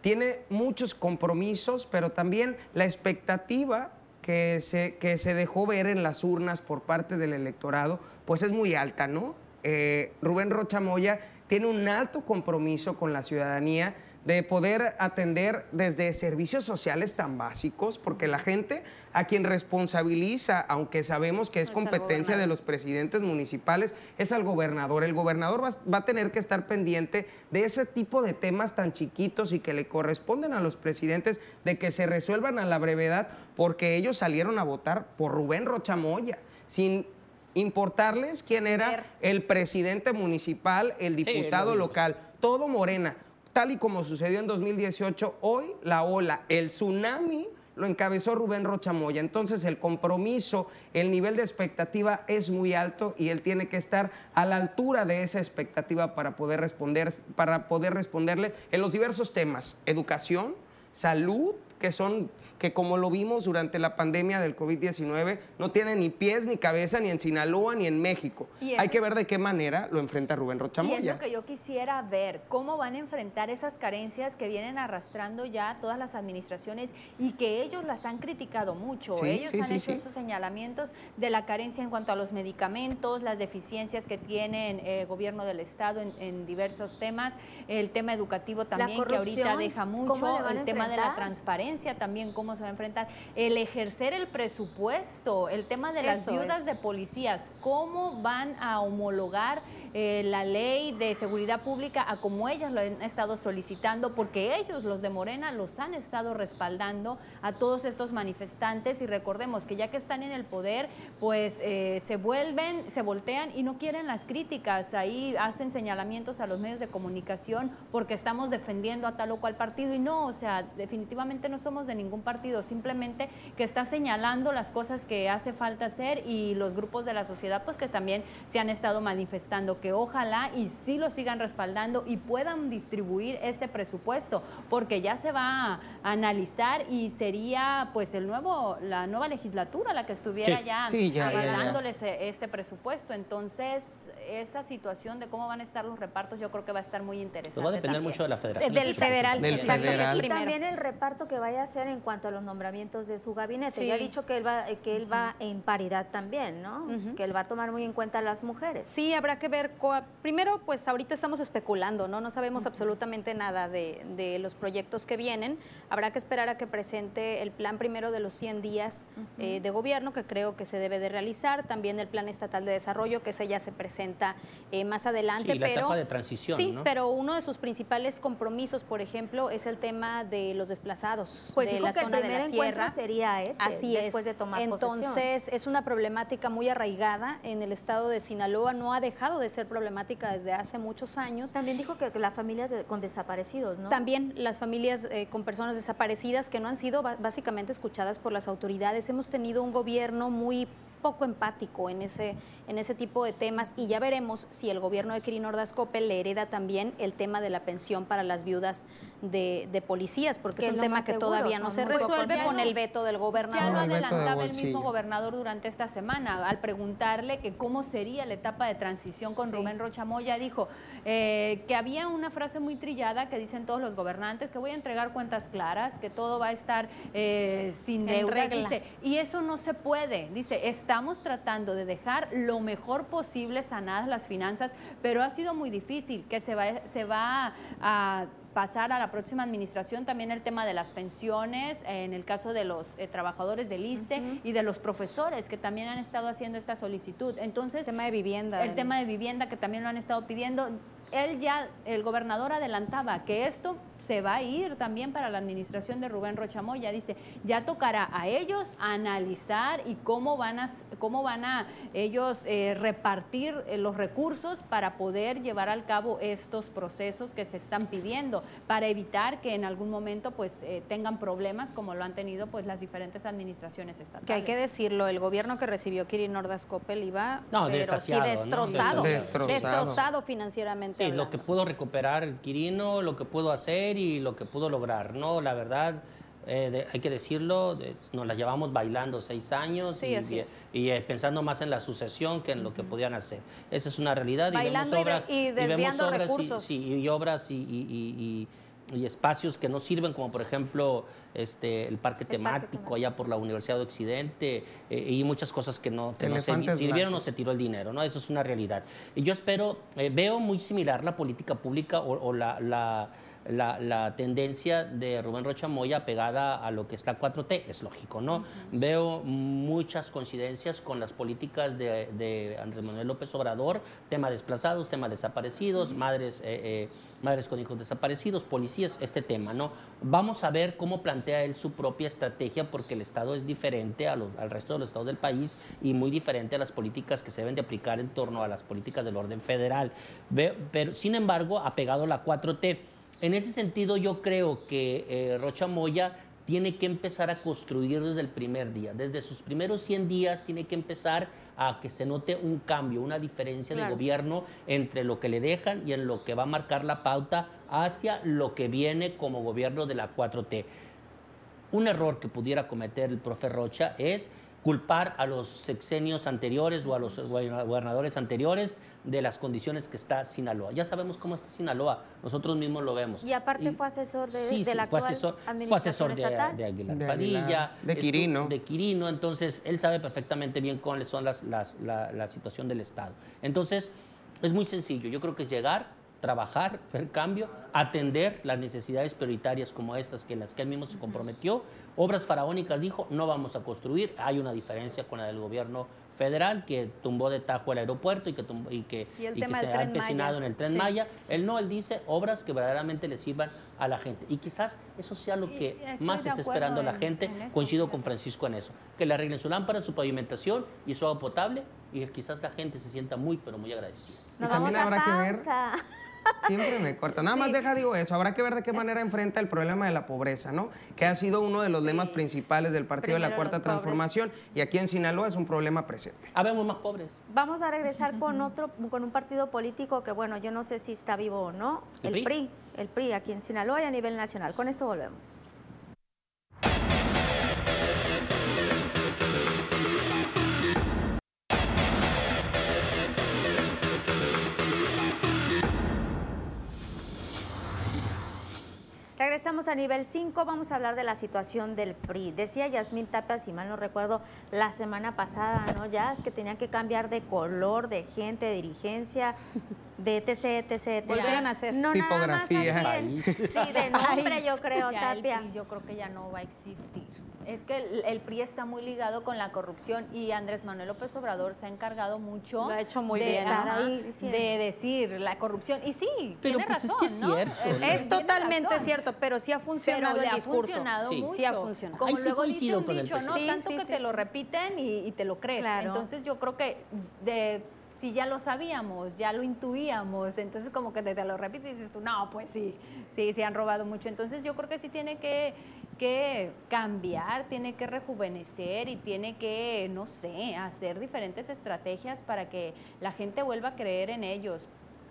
Speaker 3: Tiene muchos compromisos, pero también la expectativa que se, que se dejó ver en las urnas por parte del electorado, pues es muy alta, ¿no? Eh, Rubén Rocha Moya tiene un alto compromiso con la ciudadanía de poder atender desde servicios sociales tan básicos, porque la gente a quien responsabiliza, aunque sabemos que es competencia de los presidentes municipales, es al gobernador. El gobernador va, va a tener que estar pendiente de ese tipo de temas tan chiquitos y que le corresponden a los presidentes de que se resuelvan a la brevedad, porque ellos salieron a votar por Rubén Rochamoya, sin importarles quién era el presidente municipal, el diputado local, todo Morena. Tal y como sucedió en 2018, hoy la ola, el tsunami lo encabezó Rubén Rochamoya. Entonces el compromiso, el nivel de expectativa es muy alto y él tiene que estar a la altura de esa expectativa para poder responder, para poder responderle en los diversos temas: educación, salud, que son que como lo vimos durante la pandemia del COVID-19, no tienen ni pies ni cabeza ni en Sinaloa ni en México.
Speaker 4: Y
Speaker 3: Hay que ver de qué manera lo enfrenta Rubén
Speaker 4: Y es
Speaker 3: Rochamoya.
Speaker 4: lo que yo quisiera ver, cómo van a enfrentar esas carencias que vienen arrastrando ya todas las administraciones y que ellos las han criticado mucho.
Speaker 3: Sí,
Speaker 4: ellos
Speaker 3: sí,
Speaker 4: han
Speaker 3: sí,
Speaker 4: hecho
Speaker 3: sí.
Speaker 4: esos señalamientos de la carencia en cuanto a los medicamentos, las deficiencias que tiene el eh, gobierno del Estado en, en diversos temas, el tema educativo también, que ahorita deja
Speaker 1: ¿cómo
Speaker 4: mucho, el tema de la
Speaker 1: enfrentar?
Speaker 4: Transparencia también, cómo se va a enfrentar, el ejercer el presupuesto, el tema de las
Speaker 2: Eso
Speaker 4: viudas
Speaker 2: es.
Speaker 4: de policías, cómo van a homologar eh, la ley de seguridad pública a como ellas lo han estado solicitando, porque ellos, los de Morena, los han estado respaldando a todos estos manifestantes y recordemos que ya que están en el poder, pues eh, se vuelven, se voltean y no quieren las críticas, ahí hacen señalamientos a los medios de comunicación porque estamos defendiendo a tal o cual partido y no, o sea, definitivamente no somos de ningún partido, simplemente que está señalando las cosas que hace falta hacer y los grupos de la sociedad pues que también se han estado manifestando que ojalá y sí lo sigan respaldando y puedan distribuir este presupuesto porque ya se va a analizar y sería pues el nuevo la nueva legislatura la que estuviera
Speaker 5: Sí,
Speaker 4: ya
Speaker 3: sí, ya, ya, ya.
Speaker 4: avaldándoles e- este presupuesto entonces esa situación de cómo van a estar los repartos yo creo que va a estar muy interesante
Speaker 5: Pues va a depender
Speaker 4: también.
Speaker 5: mucho de la federación.
Speaker 2: Del federal,
Speaker 3: Del
Speaker 2: exacto, que es
Speaker 3: federal.
Speaker 1: Y
Speaker 2: primero.
Speaker 1: también el reparto que vaya vaya a hacer en cuanto a los nombramientos de su gabinete. Ya ha dicho que él va, que él va en paridad también, ¿no? Que él va a tomar muy en cuenta a las mujeres.
Speaker 2: Sí, habrá que ver. Primero, pues ahorita estamos especulando, ¿no? No sabemos absolutamente nada de, los proyectos que vienen. Habrá que esperar a que presente el plan primero de los 100 días eh, de gobierno, que creo que se debe de realizar. También el plan estatal de desarrollo, que ese ya se presenta eh, más adelante.
Speaker 5: Sí, la etapa de transición.
Speaker 2: Sí, pero uno de sus principales compromisos, por ejemplo, es el tema de los desplazados
Speaker 1: pues
Speaker 2: de la zona de la sierra.
Speaker 1: sería ese,
Speaker 2: Así después de tomar Entonces, es una problemática muy arraigada en el estado de Sinaloa, no ha dejado de ser problemática desde hace muchos años.
Speaker 1: También dijo que la familia con desaparecidos, ¿no?
Speaker 2: También las familias eh, con personas desaparecidas que no han sido básicamente escuchadas por las autoridades. Hemos tenido un gobierno muy poco empático en ese, en ese tipo de temas y ya veremos si el gobierno de Quirino Ordaz le hereda también el tema de la pensión para las viudas de, policías, porque es un tema que todavía no se resuelve con el veto del gobernador.
Speaker 4: Ya lo adelantaba el mismo gobernador durante esta semana, al preguntarle que cómo sería la etapa de transición con Rubén Rocha Moya, dijo eh, que había una frase muy trillada que dicen todos los gobernantes, que voy a entregar cuentas claras, que todo va a estar eh, sin deudas, dice, y eso no se puede, dice, estamos tratando de dejar lo mejor posible sanadas las finanzas, pero ha sido muy difícil, que se va, se va a pasar a la próxima administración también el tema de las pensiones, en el caso de los eh, trabajadores del ISTE y de los profesores que también han estado haciendo esta solicitud. Entonces,
Speaker 2: el tema de vivienda.
Speaker 4: El tema de vivienda que también lo han estado pidiendo. Él ya, el gobernador adelantaba que esto se va a ir también para la administración de Rubén Rochamoya. Dice, ya tocará a ellos analizar y cómo van a, cómo van a ellos eh, repartir eh, los recursos para poder llevar al cabo estos procesos que se están pidiendo, para evitar que en algún momento pues eh, tengan problemas como lo han tenido pues las diferentes administraciones estatales.
Speaker 2: Que hay que decirlo, el gobierno que recibió Kirin Ordaz Coppel iba
Speaker 5: no, pero sí
Speaker 2: destrozado, destrozado, financieramente.
Speaker 5: Sí, lo que pudo recuperar Quirino, lo que pudo hacer y lo que pudo lograr, ¿no? La verdad, eh, hay que decirlo, nos la llevamos bailando seis años
Speaker 2: y,
Speaker 5: y, eh, pensando más en la sucesión que en lo que podían hacer. Esa es una realidad.
Speaker 2: Bailando y, obras, y, desviando recursos.
Speaker 5: y, obras y, espacios que no sirven, como por ejemplo este, el parque temático allá por la Universidad de Occidente eh, y muchas cosas que no, que no se sirvieron, no se tiró el dinero, ¿no? Eso es una realidad. Y yo espero, veo muy similar la política pública o, la la, tendencia de Rubén Rocha Moya pegada a lo que es la 4T, es lógico, ¿no? Veo muchas coincidencias con las políticas de, Andrés Manuel López Obrador, tema desplazados, tema desaparecidos, madres, eh, eh, madres con hijos desaparecidos, policías, este tema, ¿no? Vamos a ver cómo plantea él su propia estrategia, porque el Estado es diferente al resto de los estados del país y muy diferente a las políticas que se deben de aplicar en torno a las políticas del orden federal. pero, sin embargo, ha pegado la 4T. En ese sentido, yo creo que eh, Rocha Moya tiene que empezar a construir desde el primer día. Desde sus primeros 100 días tiene que empezar a que se note un cambio, una diferencia de gobierno entre lo que le dejan y en lo que va a marcar la pauta hacia lo que viene como gobierno de la 4T. Un error que pudiera cometer el profe Rocha es culpar a los sexenios anteriores o a los gobernadores anteriores de las condiciones que está Sinaloa. Ya sabemos cómo está Sinaloa, nosotros mismos lo vemos.
Speaker 1: Y aparte fue asesor de,
Speaker 5: sí,
Speaker 1: de la
Speaker 5: fue asesor, fue asesor de, Aguilar Padilla,
Speaker 3: de Quirino.
Speaker 5: De Quirino, entonces él sabe perfectamente bien cuáles son las, las, la, la situación del Estado. Entonces, es muy sencillo, yo creo que es llegar, trabajar, ver cambio, atender las necesidades prioritarias como estas que en las que él mismo se comprometió. Obras faraónicas dijo, no vamos a construir. Hay una diferencia con la del gobierno federal que tumbó de tajo el aeropuerto y que, y que,
Speaker 2: y
Speaker 5: que se ha empecinado en el tren Maya. Él no, él dice obras que verdaderamente le sirvan a la gente. Y quizás eso sea lo que más está esperando la gente. Coincido con Francisco en eso. Que le arreglen su lámpara, su pavimentación y su agua potable y quizás la gente se sienta muy, pero muy agradecida.
Speaker 1: y también habrá que ver
Speaker 3: Siempre me corta. Nada más deja, digo eso. Habrá que ver de qué manera enfrenta el problema de la pobreza, ¿no? Que ha sido uno de los lemas principales del Partido de la Cuarta Transformación y aquí en Sinaloa es un problema presente.
Speaker 5: Habemos más pobres.
Speaker 1: Vamos a regresar con otro, con un partido político que, bueno, yo no sé si está vivo o no. El, PRI? El PRI aquí en Sinaloa y a nivel nacional. Con esto volvemos. Regresamos a nivel 5, vamos a hablar de la situación del PRI. Decía Yasmín Tapia, si mal no recuerdo, la semana pasada, ¿no? Ya es que tenían que cambiar de color, de gente, de dirigencia, de etc, etc, etc.
Speaker 2: Volvieran a hacer
Speaker 1: no
Speaker 3: tipografía.
Speaker 1: Nada más sí, de nombre yo creo,
Speaker 4: Ya el
Speaker 1: Tapia.
Speaker 4: PRI yo creo que ya no va a existir. Es que el, el PRI está muy ligado con la corrupción y Andrés Manuel López Obrador se ha encargado mucho
Speaker 2: Lo ha hecho muy
Speaker 4: de,
Speaker 2: bien,
Speaker 4: de decir la corrupción. Y sí,
Speaker 5: Pero,
Speaker 4: tiene
Speaker 5: pues, es
Speaker 4: razón,
Speaker 5: que es
Speaker 4: ¿no?
Speaker 5: cierto, ¿no?
Speaker 2: Es totalmente
Speaker 4: razón.
Speaker 2: cierto, pero sí ha
Speaker 4: Pero
Speaker 2: funcionado
Speaker 4: le
Speaker 2: el
Speaker 4: ha
Speaker 2: discurso.
Speaker 4: funcionado
Speaker 5: Sí.
Speaker 4: mucho.
Speaker 2: Sí ha funcionado.
Speaker 4: Como
Speaker 5: Ahí sí
Speaker 4: luego dice un
Speaker 5: con el
Speaker 4: dicho, ¿no? Tanto
Speaker 2: Sí,
Speaker 4: que
Speaker 2: sí,
Speaker 4: te
Speaker 2: sí,
Speaker 4: lo repiten y, y te lo crees.
Speaker 1: Claro.
Speaker 4: Entonces yo creo que de si ya lo sabíamos, ya lo intuíamos, entonces como que te, te lo repites y dices tú, no, pues sí, sí, sí han robado mucho. Entonces yo creo que sí tiene que, que cambiar, tiene que rejuvenecer y tiene que, no sé, hacer diferentes estrategias para que la gente vuelva a creer en ellos.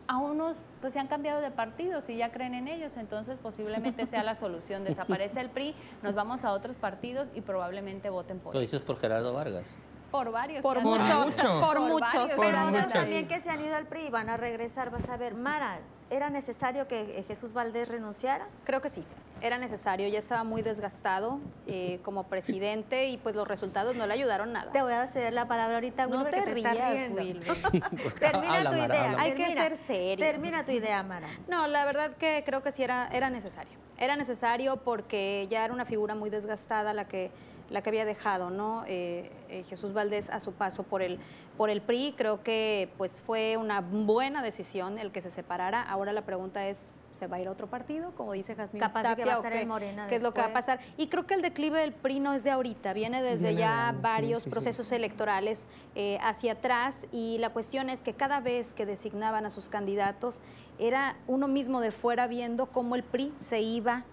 Speaker 4: A unos pues se han cambiado de partidos y ya creen en ellos, entonces posiblemente sea la solución. Desaparece el PRI, nos vamos a otros partidos y probablemente voten por
Speaker 5: Lo
Speaker 4: ellos.
Speaker 5: dices por Gerardo Vargas.
Speaker 4: Por varios.
Speaker 2: Por muchos, por muchos.
Speaker 4: varios
Speaker 3: Por
Speaker 4: que han
Speaker 3: muchos.
Speaker 1: También que se han ido al PRI y van a regresar, vas a ver, Mara, ¿era necesario que eh, Jesús Valdés renunciara?
Speaker 2: Creo que sí, era necesario, ya estaba muy desgastado eh, como presidente y pues los resultados no le ayudaron nada.
Speaker 1: Te voy a ceder la palabra ahorita,
Speaker 2: No
Speaker 1: Wilber,
Speaker 2: te
Speaker 1: que riendo.
Speaker 2: Wilber.
Speaker 1: termina
Speaker 5: Habla,
Speaker 1: tu
Speaker 5: Mara,
Speaker 1: idea.
Speaker 5: habla.
Speaker 2: Hay que ser serios.
Speaker 1: Termina tu idea, Mara.
Speaker 2: No, la verdad que creo que sí era, era necesario. Era necesario porque ya era una figura muy desgastada la que, la que había dejado, ¿no? Eh, eh, Jesús Valdés a su paso por el, por el PRI. Creo que pues fue una buena decisión el que se separara. Ahora la pregunta es, ¿se va a ir a otro partido? Como dice Jazmín
Speaker 1: Capaz de que
Speaker 2: Tapia,
Speaker 1: va a
Speaker 2: ¿o
Speaker 1: estar
Speaker 2: qué?
Speaker 1: en Morena
Speaker 2: ¿Qué es lo que va a pasar? Y creo que el declive del PRI no es de ahorita, viene desde
Speaker 3: Viene de
Speaker 2: ya varios
Speaker 3: sí, sí.
Speaker 2: procesos electorales eh, hacia atrás y la cuestión es que cada vez que designaban a sus candidatos era uno mismo de fuera viendo cómo el PRI se iba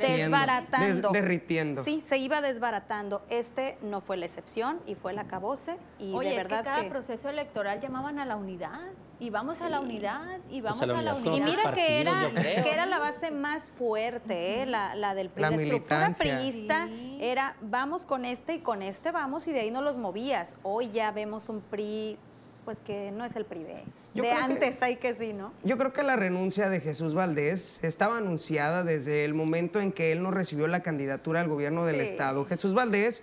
Speaker 2: desbaratando.
Speaker 3: Des- derritiendo.
Speaker 2: Sí, se iba desbaratando. Este no fue la excepción y fue el acabose y
Speaker 4: Oye,
Speaker 2: de
Speaker 4: es
Speaker 2: verdad
Speaker 4: que cada
Speaker 2: que...
Speaker 4: proceso electoral llamaban a la unidad y vamos a la unidad y vamos
Speaker 5: Pues a la
Speaker 4: a la
Speaker 5: unidad
Speaker 2: Y mira que era, que era la base más fuerte, ¿eh? la, la del PRI.
Speaker 3: La
Speaker 2: La, estructura priista
Speaker 4: Sí.
Speaker 2: era vamos con este y con este vamos y de ahí no los movías. Hoy ya vemos un PRI, pues que no es el PRI de,
Speaker 3: Yo
Speaker 2: de
Speaker 3: que-
Speaker 2: antes, hay que sí, ¿no?
Speaker 3: Yo creo que la renuncia de Jesús Valdés estaba anunciada desde el momento en que él no recibió la candidatura al gobierno del
Speaker 2: Sí.
Speaker 3: Estado. Jesús Valdés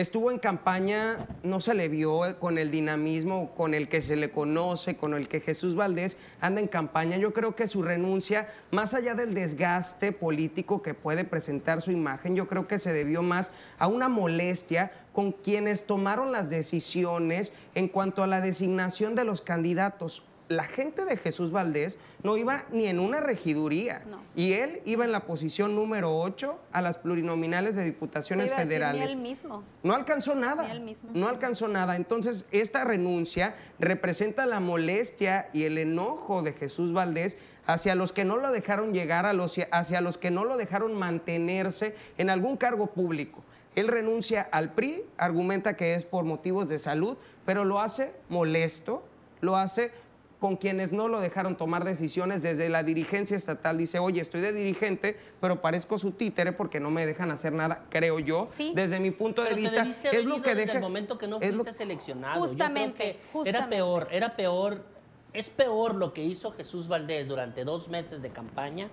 Speaker 3: estuvo en campaña, no se le vio con el dinamismo con el que se le conoce, con el que Jesús Valdés anda en campaña. Yo creo que su renuncia, más allá del desgaste político que puede presentar su imagen, yo creo que se debió más a una molestia con quienes tomaron las decisiones en cuanto a la designación de los candidatos la gente de Jesús Valdés no iba ni en una regiduría.
Speaker 2: No.
Speaker 3: Y él iba en la posición número 8 a las plurinominales de diputaciones
Speaker 2: decir,
Speaker 3: federales.
Speaker 2: Ni él mismo.
Speaker 3: No alcanzó nada.
Speaker 2: Ni él mismo.
Speaker 3: No alcanzó nada. Entonces, esta renuncia representa la molestia y el enojo de Jesús Valdés hacia los que no lo dejaron llegar, a los, hacia los que no lo dejaron mantenerse en algún cargo público. Él renuncia al PRI, argumenta que es por motivos de salud, pero lo hace molesto, lo hace con quienes no lo dejaron tomar decisiones desde la dirigencia estatal. Dice, oye, estoy de dirigente, pero parezco su títere porque no me dejan hacer nada, creo yo.
Speaker 2: Sí.
Speaker 3: Desde mi punto de
Speaker 5: Pero
Speaker 3: vista, es lo que
Speaker 5: desde
Speaker 3: deja...
Speaker 5: el momento que no
Speaker 3: es lo-
Speaker 5: fuiste seleccionado.
Speaker 2: Justamente,
Speaker 5: Yo creo que
Speaker 2: justamente.
Speaker 5: Era peor, era peor, es peor lo que hizo Jesús Valdés durante dos meses de campaña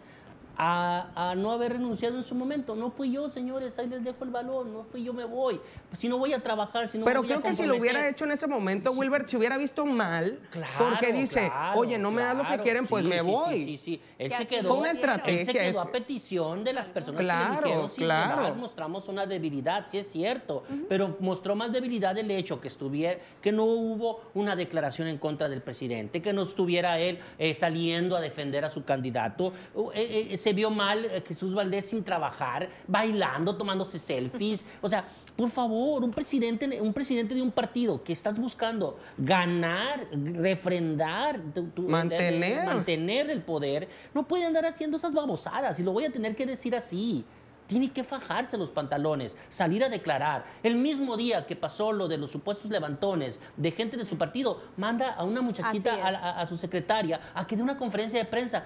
Speaker 5: a, a no haber renunciado en su momento. No fui yo, señores, ahí les dejo el balón, no fui yo, me voy. Pues si no voy a trabajar, si no
Speaker 3: Pero
Speaker 5: voy a
Speaker 3: creo que si lo hubiera hecho en ese momento, Wilbert se hubiera visto mal.
Speaker 5: Claro,
Speaker 3: porque dice,
Speaker 5: claro,
Speaker 3: oye, no me das lo que
Speaker 5: claro,
Speaker 3: quieren, pues
Speaker 5: sí,
Speaker 3: me
Speaker 5: sí,
Speaker 3: voy.
Speaker 5: Sí, sí, sí. Él se quedó.
Speaker 3: Fue una
Speaker 5: Él se
Speaker 3: estrategia
Speaker 5: quedó
Speaker 3: eso.
Speaker 5: a petición de las personas
Speaker 3: Claro,
Speaker 5: que le dijeron, sí,
Speaker 3: claro.
Speaker 5: demás mostramos una debilidad, sí es cierto, pero mostró más debilidad el hecho que estuviera, que no hubo una declaración en contra del presidente, que no estuviera él eh, saliendo a defender a su candidato. Uh, eh, eh, se vio mal eh, Jesús Valdés sin trabajar, bailando, tomándose selfies. O sea, por favor, un presidente, un presidente de un partido que estás buscando ganar, refrendar, tu- tu-
Speaker 3: Mantener.
Speaker 5: mantener el poder, no puede andar haciendo esas babosadas. Y lo voy a tener que decir así. Tiene que fajarse los pantalones, salir a declarar. El mismo día que pasó lo de los supuestos levantones de gente de su partido, manda a una muchachita, a- a su secretaria, a que dé una conferencia de prensa.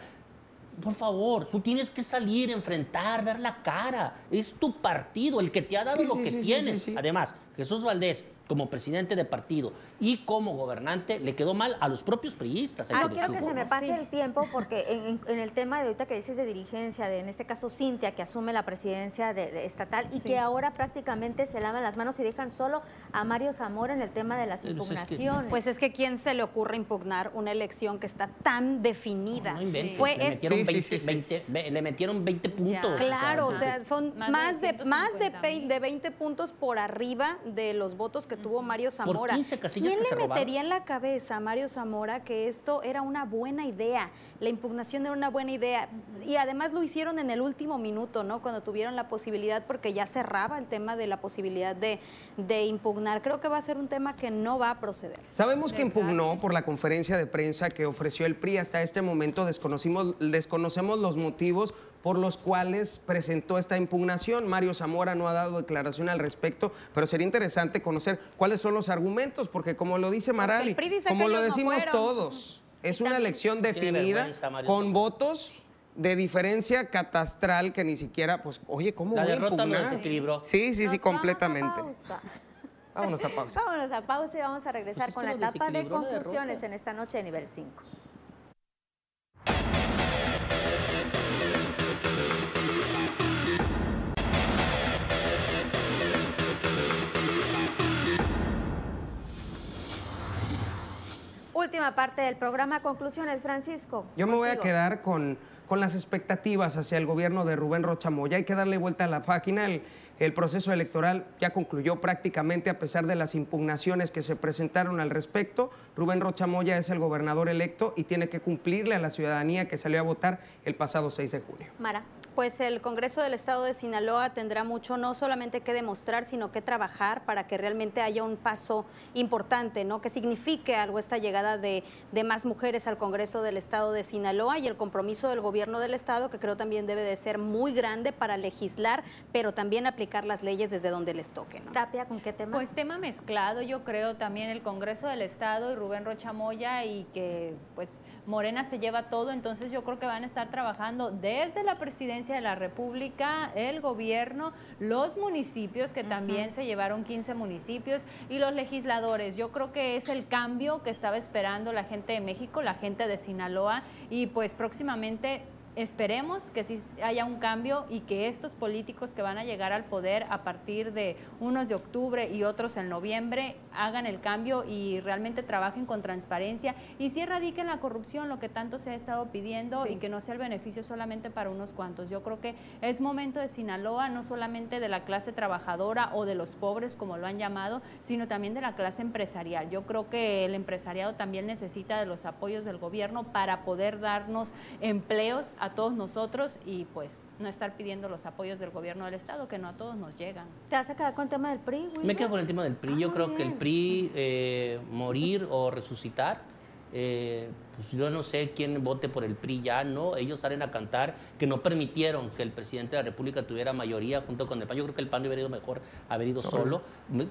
Speaker 5: Por favor, tú tienes que salir, enfrentar, dar la cara. Es tu partido el que te ha dado
Speaker 3: Sí,
Speaker 5: lo
Speaker 3: sí,
Speaker 5: que
Speaker 3: sí,
Speaker 5: tienes. Además, Jesús Valdés, como presidente de partido y como gobernante, le quedó mal a los propios priistas.
Speaker 1: Ah, quiero que se me pase el tiempo porque en, el tema de ahorita que dices de dirigencia, de en este caso Cintia, que asume la presidencia de, estatal y que ahora prácticamente se lavan las manos y dejan solo a Mario Zamora en el tema de las impugnaciones.
Speaker 2: pues es que ¿quién se le ocurre impugnar una elección que está tan definida?
Speaker 5: Fue le, metieron 20, le metieron 20 puntos.
Speaker 2: Claro, o sea, son más, de, más de, de 20 puntos por arriba de los votos que tuvo Mario Zamora.
Speaker 5: ¿Quién
Speaker 2: le metería en la cabeza a Mario Zamora que esto era una buena idea? La impugnación era una buena idea. Y además lo hicieron en el último minuto, ¿no? Cuando tuvieron la posibilidad, porque ya cerraba el tema de la posibilidad de, de impugnar. Creo que va a ser un tema que no va a proceder.
Speaker 3: Sabemos que impugnó por la conferencia de prensa que ofreció el PRI. Hasta este momento desconocimos, desconocemos los motivos por los cuales presentó esta impugnación. Mario Zamora no ha dado declaración al respecto, pero sería interesante conocer cuáles son los argumentos, porque como lo dice Marali, como lo decimos todos, es una elección definida con votos de diferencia catastral que ni siquiera, pues, oye, ¿cómo
Speaker 5: La
Speaker 3: voy
Speaker 5: derrota
Speaker 3: a
Speaker 5: no desequilibró.
Speaker 3: Sí, sí, sí, completamente. Vámonos a pausa.
Speaker 1: Vámonos a pausa y vamos a regresar pues con la etapa de conclusiones en esta noche de nivel 5. Última parte del programa, conclusiones, Francisco.
Speaker 3: Yo me voy a quedar con, con las expectativas hacia el gobierno de Rubén Rochamoya. Hay que darle vuelta a la página. El, el proceso electoral ya concluyó prácticamente a pesar de las impugnaciones que se presentaron al respecto. Rubén Rochamoya es el gobernador electo y tiene que cumplirle a la ciudadanía que salió a votar el pasado 6 de junio.
Speaker 1: Mara
Speaker 2: pues el Congreso del Estado de Sinaloa tendrá mucho no solamente que demostrar, sino que trabajar para que realmente haya un paso importante, ¿no? Que signifique algo esta llegada de, más mujeres al Congreso del Estado de Sinaloa y el compromiso del gobierno del Estado, que creo también debe de ser muy grande para legislar, pero también aplicar las leyes desde donde les toque. ¿no?
Speaker 1: Tapia, ¿con qué tema?
Speaker 4: Pues tema mezclado, yo creo también el Congreso del Estado y Rubén Rocha Moya y que pues Morena se lleva todo, entonces yo creo que van a estar trabajando desde la presidencia de la República, el gobierno, los municipios, que también se llevaron 15 municipios, y los legisladores. Yo creo que es el cambio que estaba esperando la gente de México, la gente de Sinaloa, y pues próximamente esperemos que sí haya un cambio y que estos políticos que van a llegar al poder a partir de unos de octubre y otros en noviembre hagan el cambio y realmente trabajen con transparencia y sí erradiquen la corrupción, lo que tanto se ha estado pidiendo y que no sea el beneficio solamente para unos cuantos. Yo creo que es momento de Sinaloa, no solamente de la clase trabajadora o de los pobres, como lo han llamado, sino también de la clase empresarial. Yo creo que el empresariado también necesita de los apoyos del gobierno para poder darnos empleos a todos nosotros y pues no estar pidiendo los apoyos del gobierno del Estado, que no a todos nos llegan.
Speaker 1: ¿Te vas a quedar con el tema del PRI?
Speaker 5: Me quedo con el tema del PRI. Yo ah, creo que el PRI eh, morir o resucitar eh, pues yo no sé quién vote por el PRI ya, ¿no? Ellos salen a cantar que no permitieron que el presidente de la República tuviera mayoría junto con el PAN. Yo creo que el PAN hubiera ido mejor haber ido solo.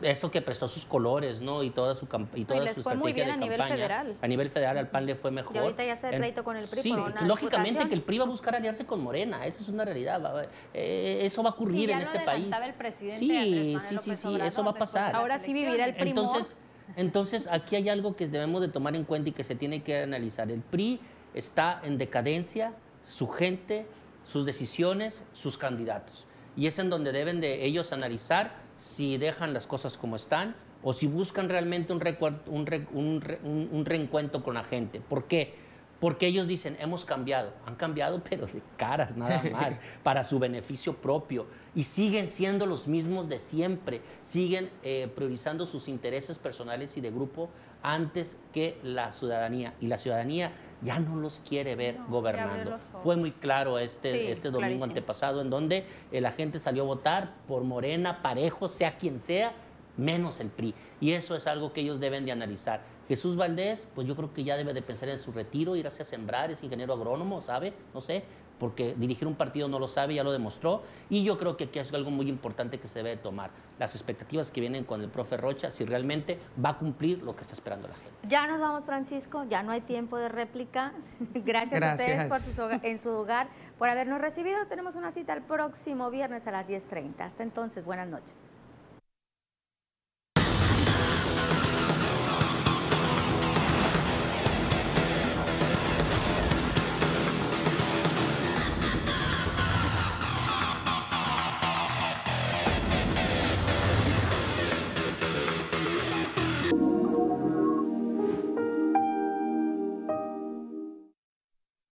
Speaker 5: Eso que prestó sus colores, ¿no? Y toda su, y toda su estrategia muy bien
Speaker 2: a nivel federal.
Speaker 5: A nivel federal al PAN le fue mejor. Y
Speaker 1: ahorita ya está el pleito con el PRI
Speaker 5: Sí, lógicamente que el PRI va a buscar aliarse con Morena. Esa es una realidad. Eh, eso va a ocurrir en este país.
Speaker 4: El
Speaker 5: sí, sí, sí, sí, eso va a pasar.
Speaker 2: Ahora sí vivirá el PRI.
Speaker 5: Entonces, entonces, aquí hay algo que debemos de tomar en cuenta y que se tiene que analizar. El PRI está en decadencia, su gente, sus decisiones, sus candidatos. Y es en donde deben de ellos analizar si dejan las cosas como están o si buscan realmente un, un, reencuentro con la gente. ¿Por qué? Porque ellos dicen, hemos cambiado. Han cambiado, pero de caras nada más, para su beneficio propio. Y siguen siendo los mismos de siempre. Siguen eh, priorizando sus intereses personales y de grupo antes que la ciudadanía. Y la ciudadanía ya no los quiere ver gobernando. Fue muy claro este, este domingo antepasado, en donde la gente salió a votar por Morena, parejo, sea quien sea, menos el PRI. Y eso es algo que ellos deben de analizar Jesús Valdés, pues yo creo que ya debe de pensar en su retiro, ir hacia sembrar, es ingeniero agrónomo, ¿sabe? No sé, porque dirigir un partido no lo sabe, ya lo demostró. Y yo creo que aquí es algo muy importante que se debe tomar. Las expectativas que vienen con el profe Rocha, si realmente va a cumplir lo que está esperando la gente.
Speaker 1: Ya nos vamos, Francisco, ya no hay tiempo de réplica. Gracias, a ustedes por en su hogar por habernos recibido. Tenemos una cita el próximo viernes a las 10.30. Hasta entonces, buenas noches.